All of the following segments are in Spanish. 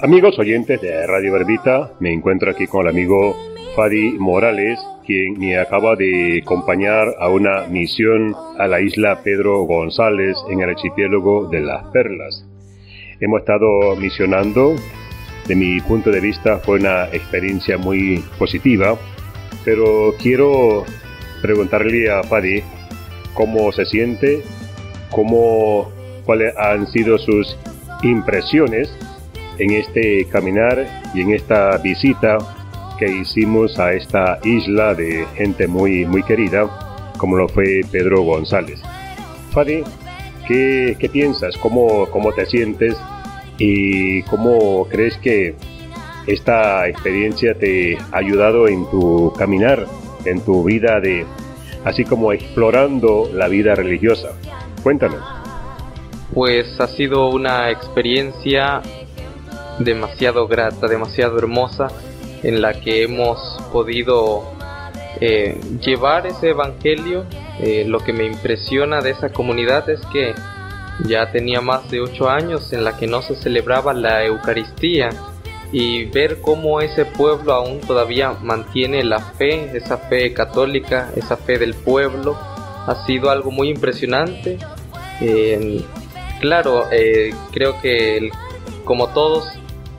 Amigos oyentes de Radio Verbita, me encuentro aquí con el amigo Fadi Morales, quien me acaba de acompañar a una misión a la isla Pedro González en el archipiélago de las Perlas. Hemos estado misionando, de mi punto de vista fue una experiencia muy positiva, pero quiero preguntarle a Fadi cómo se siente, cómo, cuáles han sido sus impresiones en este caminar y en esta visita que hicimos a esta isla de gente muy, muy querida, como lo fue Pedro González. Fadi, ¿qué, qué piensas? ¿Cómo, ¿Cómo te sientes? ¿Y cómo crees que esta experiencia te ha ayudado en tu caminar, en tu vida de, así como explorando la vida religiosa? Cuéntanos. Pues ha sido una experiencia demasiado grata, demasiado hermosa, en la que hemos podido eh, llevar ese evangelio. Eh, lo que me impresiona de esa comunidad es que ya tenía más de ocho años en la que no se celebraba la Eucaristía y ver cómo ese pueblo aún todavía mantiene la fe, esa fe católica, esa fe del pueblo, ha sido algo muy impresionante. Claro, eh, creo que como todos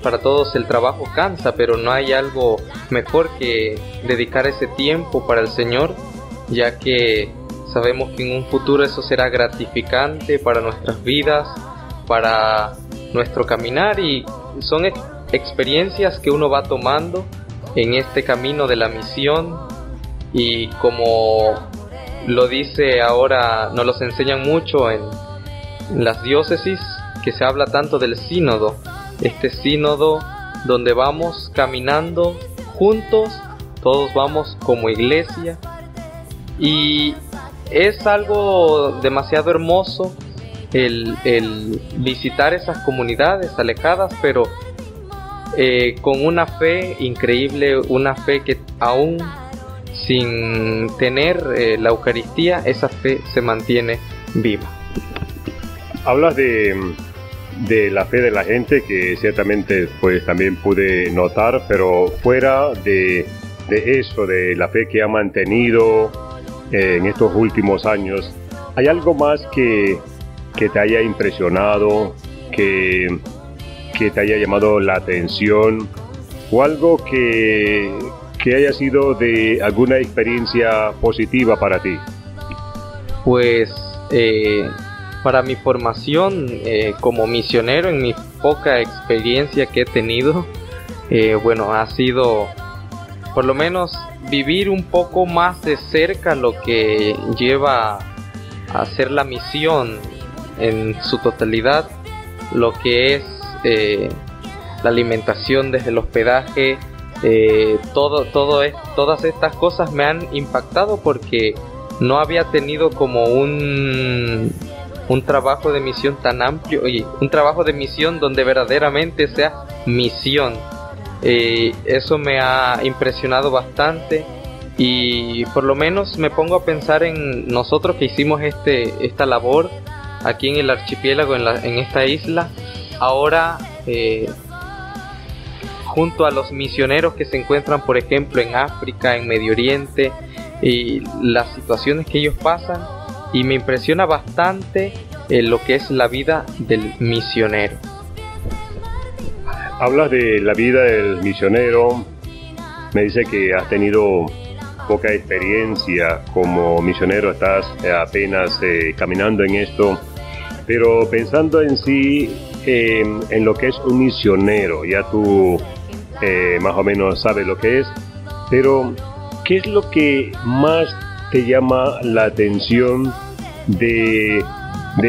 para todos el trabajo cansa, pero no hay algo mejor que dedicar ese tiempo para el Señor, ya que sabemos que en un futuro eso será gratificante para nuestras vidas, para nuestro caminar y son experiencias que uno va tomando en este camino de la misión. Y como lo dice ahora, nos los enseñan mucho en las diócesis, que se habla tanto del sínodo, este sínodo donde vamos caminando juntos, todos vamos como iglesia y es algo demasiado hermoso el, visitar esas comunidades alejadas, pero eh, con una fe increíble, una fe que aún sin tener eh, la Eucaristía, esa fe se mantiene viva. Hablas de de la fe de la gente que ciertamente pues también pude notar, pero fuera de, eso, de la fe que ha mantenido eh, en estos últimos años, ¿hay algo más que, que te haya impresionado, que, que te haya llamado la atención o algo que, que haya sido de alguna experiencia positiva para ti? Pues eh, para mi formación eh, como misionero, en mi poca experiencia que he tenido, eh, bueno, ha sido por lo menos vivir un poco más de cerca lo que lleva a hacer la misión en su totalidad, lo que es eh, la alimentación desde el hospedaje, todo, todo todas estas cosas me han impactado porque no había tenido como un un trabajo de misión tan amplio, y un trabajo de misión donde verdaderamente sea misión. Eh, eso me ha impresionado bastante y por lo menos me pongo a pensar en nosotros que hicimos este, esta labor aquí en el archipiélago, en, la, en esta isla, ahora eh, junto a los misioneros que se encuentran, por ejemplo, en África, en Medio Oriente, y las situaciones que ellos pasan, y me impresiona bastante eh, lo que es la vida del misionero. Hablas de la vida del misionero, me dice que has tenido poca experiencia como misionero, estás eh, apenas eh, caminando en esto, pero pensando en sí, en lo que es un misionero, ya tú más o menos sabes lo que es, pero ¿qué es lo que más te llama la atención de,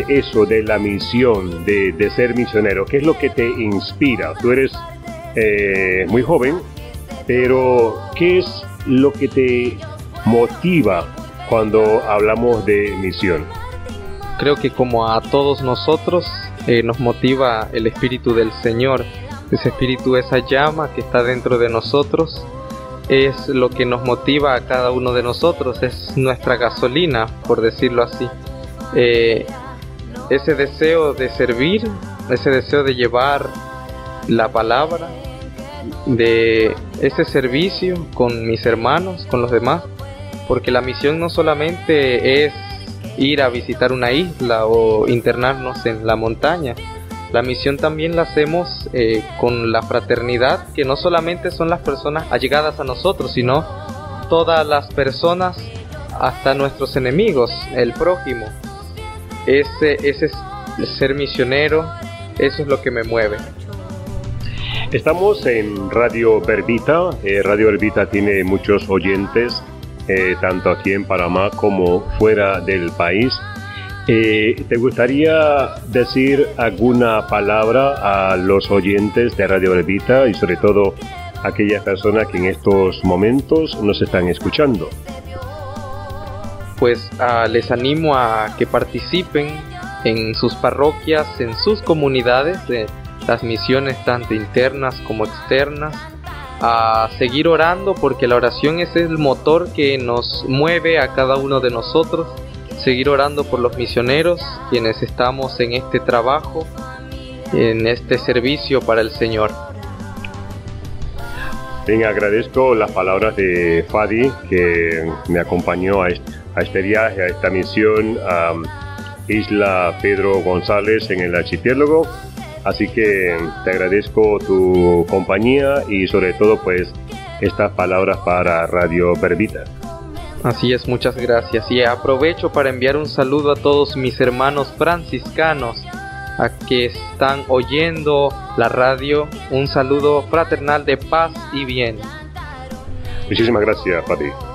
eso, de la misión, de, ser misionero? ¿Qué es lo que te inspira? Tú eres eh, muy joven, pero ¿qué es lo que te motiva cuando hablamos de misión? Creo que como a todos nosotros eh, nos motiva el Espíritu del Señor, ese Espíritu, esa llama que está dentro de nosotros, es lo que nos motiva a cada uno de nosotros, es nuestra gasolina, por decirlo así. Eh, ese deseo de servir, ese deseo de llevar la palabra, de ese servicio con mis hermanos, con los demás, porque la misión no solamente es ir a visitar una isla o internarnos en la montaña, la misión también la hacemos eh, con la fraternidad, que no solamente son las personas allegadas a nosotros, sino todas las personas, hasta nuestros enemigos, el prójimo. Ese, ese ser misionero, eso es lo que me mueve. Estamos en Radio Verbita. Eh, Radio Verbita tiene muchos oyentes, eh, tanto aquí en Panamá como fuera del país. Eh, ¿Te gustaría decir alguna palabra a los oyentes de Radio Verbita y sobre todo a aquellas personas que en estos momentos nos están escuchando? Pues ah, les animo a que participen en sus parroquias, en sus comunidades de las misiones tanto internas como externas, a seguir orando porque la oración es el motor que nos mueve a cada uno de nosotros, seguir orando por los misioneros, quienes estamos en este trabajo, en este servicio para el Señor. Bien, agradezco las palabras de Fadi que me acompañó a este, viaje, a esta misión a Isla Pedro González en el archipiélago. Así que te agradezco tu compañía y sobre todo pues estas palabras para Radio Verbita. Así es, muchas gracias. Y aprovecho para enviar un saludo a todos mis hermanos franciscanos a que están oyendo la radio. Un saludo fraternal de paz y bien. Muchísimas gracias, Pati.